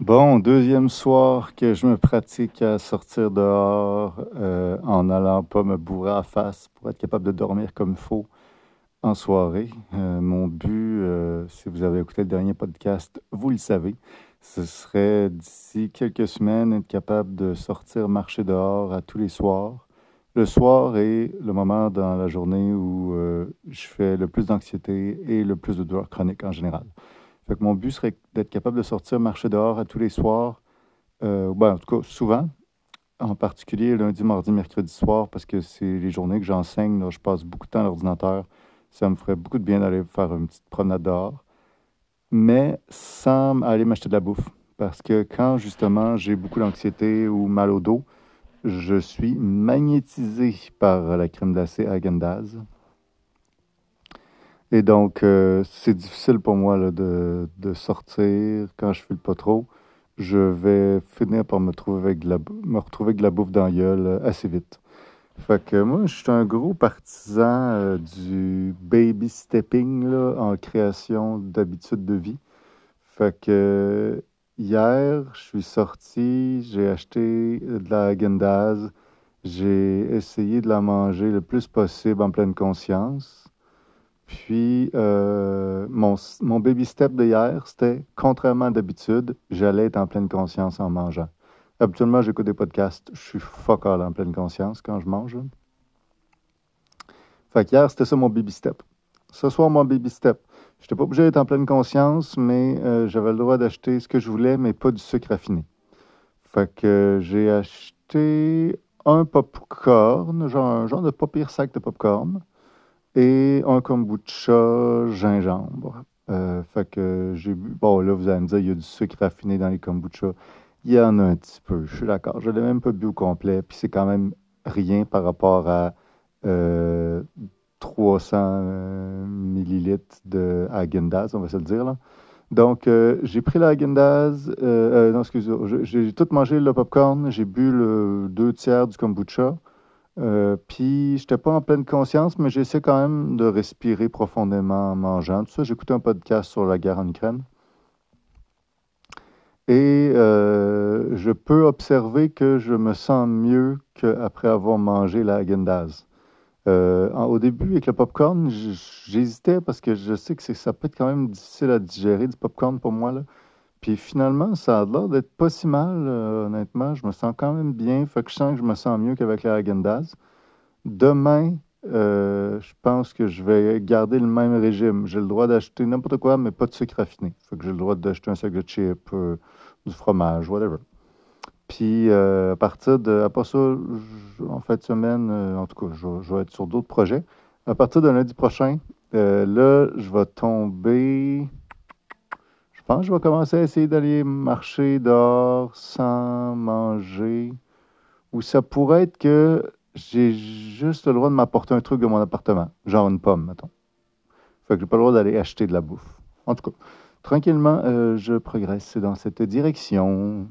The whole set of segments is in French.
Bon, deuxième soir que je me pratique à sortir dehors euh, en allant pas me bourrer à face pour être capable de dormir comme faut en soirée. Euh, mon but, euh, si vous avez écouté le dernier podcast, vous le savez, ce serait d'ici quelques semaines être capable de sortir marcher dehors à tous les soirs. Le soir est le moment dans la journée où je fais le plus d'anxiété et le plus de douleur chronique en général. Mon but serait d'être capable de sortir marcher dehors à tous les soirs, euh, ben, en tout cas souvent, en particulier lundi, mardi, mercredi soir, parce que c'est les journées que j'enseigne. Je passe beaucoup de temps à l'ordinateur. Ça me ferait beaucoup de bien d'aller faire une petite promenade dehors, mais sans aller m'acheter de la bouffe. Parce que quand justement j'ai beaucoup d'anxiété ou mal au dos, je suis magnétisé par la crème glacée Agendaz. Et donc, euh, c'est difficile pour moi là, de, de, sortir quand je file pas trop. Je vais finir par me, avec la, me retrouver avec de la bouffe dans euh, assez vite. Fait que moi, je suis un gros partisan euh, du baby stepping en création d'habitudes de vie. Fait que hier, je suis sorti, j'ai acheté de la Gendaz. J'ai essayé de la manger le plus possible en pleine conscience. Puis, euh, mon, baby step de hier, c'était, contrairement à d'habitude, j'allais être en pleine conscience en mangeant. Habituellement, j'écoute des podcasts, je suis fuck all en pleine conscience quand je mange. Fait qu'hier, c'était ça mon baby step. Ce soir, mon baby step. Je n'étais pas obligé d'être en pleine conscience, mais euh, j'avais le droit d'acheter ce que je voulais, mais pas du sucre raffiné. Fait que j'ai acheté un popcorn, genre un genre de pas pire sac de popcorn et un kombucha gingembre. Euh, fait que j'ai bu. Bon, là, vous allez me dire, il y a du sucre raffiné dans les kombucha. Il y en a un petit peu, je suis d'accord. Je ne l'ai même pas bu au complet, puis c'est quand même rien par rapport à 300 euh, euh, millilitres de Agendaz, on va se le dire. Là. Donc, j'ai pris la Agendaz. non, excusez-moi. J'ai tout mangé le popcorn. J'ai bu le deux tiers du kombucha. Euh, puis, je n'étais pas en pleine conscience, mais j'essaie quand même de respirer profondément en mangeant. Tout ça, j'écoutais un podcast sur la guerre en Ukraine. Et euh, je peux observer que je me sens mieux qu'après avoir mangé la Agendaz. Euh, au début, avec le popcorn, j'hésitais parce que je sais que ça peut être quand même difficile à digérer du popcorn pour moi. Là. Puis finalement, ça a l'air d'être pas si mal, euh, honnêtement. Je me sens quand même bien. Fait que je sens que je me sens mieux qu'avec la Agendaz. Demain, euh, je pense que je vais garder le même régime. J'ai le droit d'acheter n'importe quoi, mais pas de sucre raffiné. Fait que j'ai le droit d'acheter un sac de chips, euh, du fromage, whatever. Puis à partir de. Après ça, en fin de semaine, en tout cas, je, je, vais être sur d'autres projets. À partir de lundi prochain, là, je vais tomber pense que je vais commencer à essayer d'aller marcher dehors sans manger. Ou ça pourrait être que j'ai juste le droit de m'apporter un truc de mon appartement, genre une pomme, mettons. Fait que j'ai pas le droit d'aller acheter de la bouffe. En tout cas, tranquillement, euh, je progresse dans cette direction.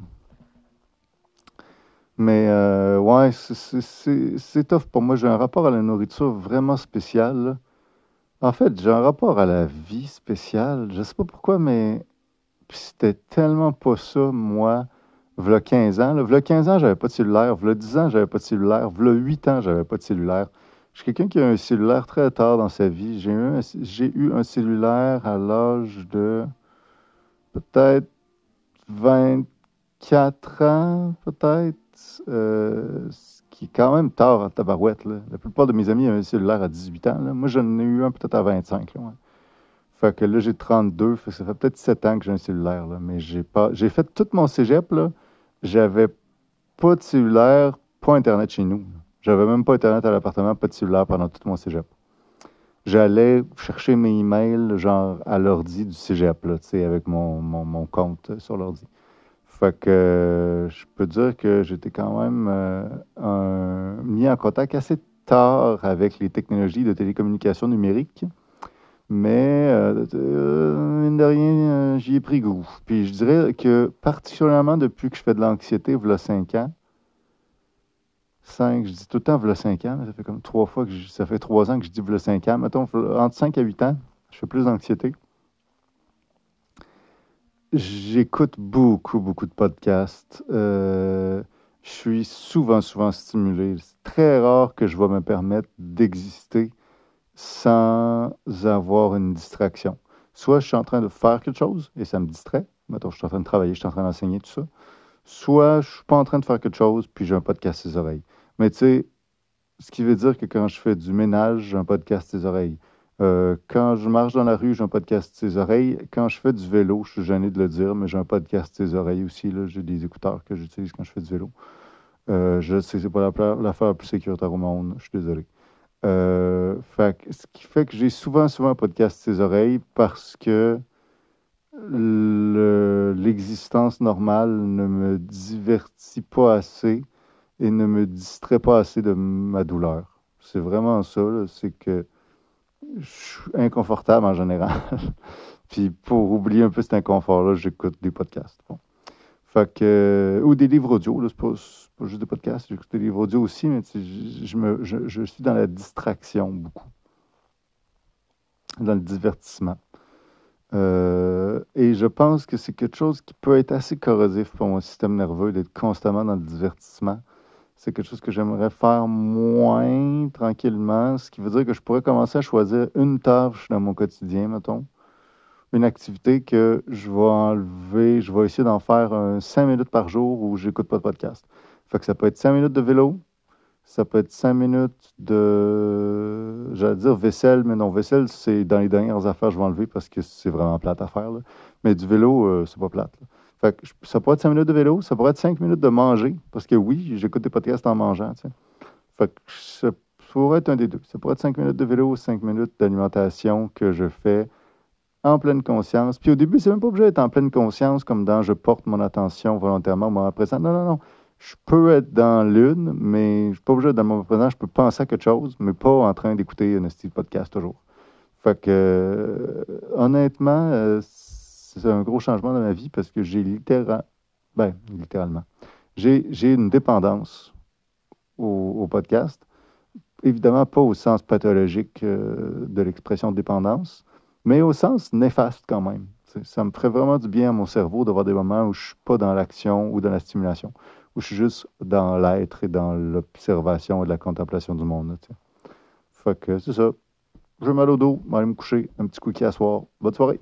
Mais euh, ouais, c'est tough pour moi. J'ai un rapport à la nourriture vraiment spécial. En fait, j'ai un rapport à la vie spéciale. Je sais pas pourquoi, mais puis c'était tellement pas ça, moi, v'là 15 ans. V'là 15 ans, j'avais pas de cellulaire. V'là 10 ans, j'avais pas de cellulaire. V'là 8 ans, j'avais pas de cellulaire. Je suis quelqu'un qui a un cellulaire très tard dans sa vie. J'ai eu un, eu un cellulaire à l'âge de peut-être 24 ans, peut-être. Euh, ce qui est quand même tard à tabarouette. La plupart de mes amis ont un cellulaire à 18 ans. Moi, j'en ai eu un peut-être à 25. Là, fait que là, j'ai 32. Fait ça fait peut-être 7 ans que j'ai un cellulaire. Là, mais j'ai pas. J'ai fait tout mon cégep. Là. J'avais pas de cellulaire, pas Internet chez nous. J'avais même pas Internet à l'appartement, pas de cellulaire pendant tout mon cégep. J'allais chercher mes emails, genre, à l'ordi du cégep, là, avec mon, mon, mon, compte sur l'ordi. Fait que je peux dire que j'étais quand même euh, mis en contact assez tard avec les technologies de télécommunication numérique. Mais, euh, euh, mine de rien, euh, j'y ai pris goût. Puis je dirais que, particulièrement depuis que je fais de l'anxiété, voilà 5 ans, 5, je dis tout le temps voilà 5 ans, ça fait comme trois fois que ça fait trois ans que je dis voilà 5 ans. Mettons, entre 5 à 8 ans, je fais plus d'anxiété. J'écoute beaucoup, beaucoup de podcasts. Je suis souvent, souvent stimulé. C'est très rare que je vais me permettre d'exister sans avoir une distraction. Soit je suis en train de faire quelque chose et ça me distrait. Mettons, je suis en train de travailler, je suis en train d'enseigner, tout ça. Soit je suis pas en train de faire quelque chose, puis j'ai un podcast ses oreilles. Mais tu sais, ce qui veut dire que quand je fais du ménage, j'ai un podcast ses oreilles. Euh, quand je marche dans la rue, j'ai un podcast ses oreilles. Quand je fais du vélo, je suis gêné de le dire, mais j'ai un podcast ses oreilles aussi. J'ai des écouteurs que j'utilise quand je fais du vélo. Euh, je sais que c'est pas l'affaire la, plus sécuritaire au monde. Je suis désolé. Euh, fait, ce qui fait que j'ai souvent, souvent un podcast ses oreilles parce que l'existence normale ne me divertit pas assez et ne me distrait pas assez de ma douleur. C'est vraiment ça. C'est que je suis inconfortable en général. Puis pour oublier un peu cet inconfort-là, j'écoute des podcasts. Ou des livres audio, c'est pas, juste des podcasts, j'écoute des livres audio aussi, mais je, suis dans la distraction beaucoup, dans le divertissement. Euh, et je pense que c'est quelque chose qui peut être assez corrosif pour mon système nerveux d'être constamment dans le divertissement c'est quelque chose que j'aimerais faire moins tranquillement, ce qui veut dire que je pourrais commencer à choisir une tâche dans mon quotidien, mettons. Une activité que je vais enlever, je vais essayer d'en faire un 5 minutes par jour où j'écoute pas de podcast. Fait que ça peut être 5 minutes de vélo, ça peut être 5 minutes de, j'allais dire vaisselle, mais non, vaisselle, c'est dans les dernières affaires, je vais enlever parce que c'est vraiment plate à faire. Mais du vélo, euh, c'est pas plate. Fait que ça pourrait être 5 minutes de vélo, ça pourrait être 5 minutes de manger, parce que oui, j'écoute des podcasts en mangeant. Que ça pourrait être un des deux. Ça pourrait être 5 minutes de vélo ou 5 minutes d'alimentation que je fais en pleine conscience. Puis au début, c'est même pas obligé d'être en pleine conscience, comme dans je porte mon attention volontairement au moment présent. Non, non, non. Je peux être dans l'une, mais je suis pas obligé d'être dans le moment présent. Je peux penser à quelque chose, mais pas en train d'écouter un style podcast toujours. Fait que, euh, honnêtement, euh, c'est un gros changement dans ma vie parce que j'ai littéralement, ben, littéralement, j'ai une dépendance au, podcast. Évidemment, pas au sens pathologique euh, de l'expression dépendance, mais au sens néfaste quand même. Ça me ferait vraiment du bien à mon cerveau d'avoir des moments où je ne suis pas dans l'action ou dans la stimulation, où je suis juste dans l'être et dans l'observation et la contemplation du monde. fait que c'est ça. Je mal au dos, vais aller me coucher, un petit cookie à soir. Bonne soirée.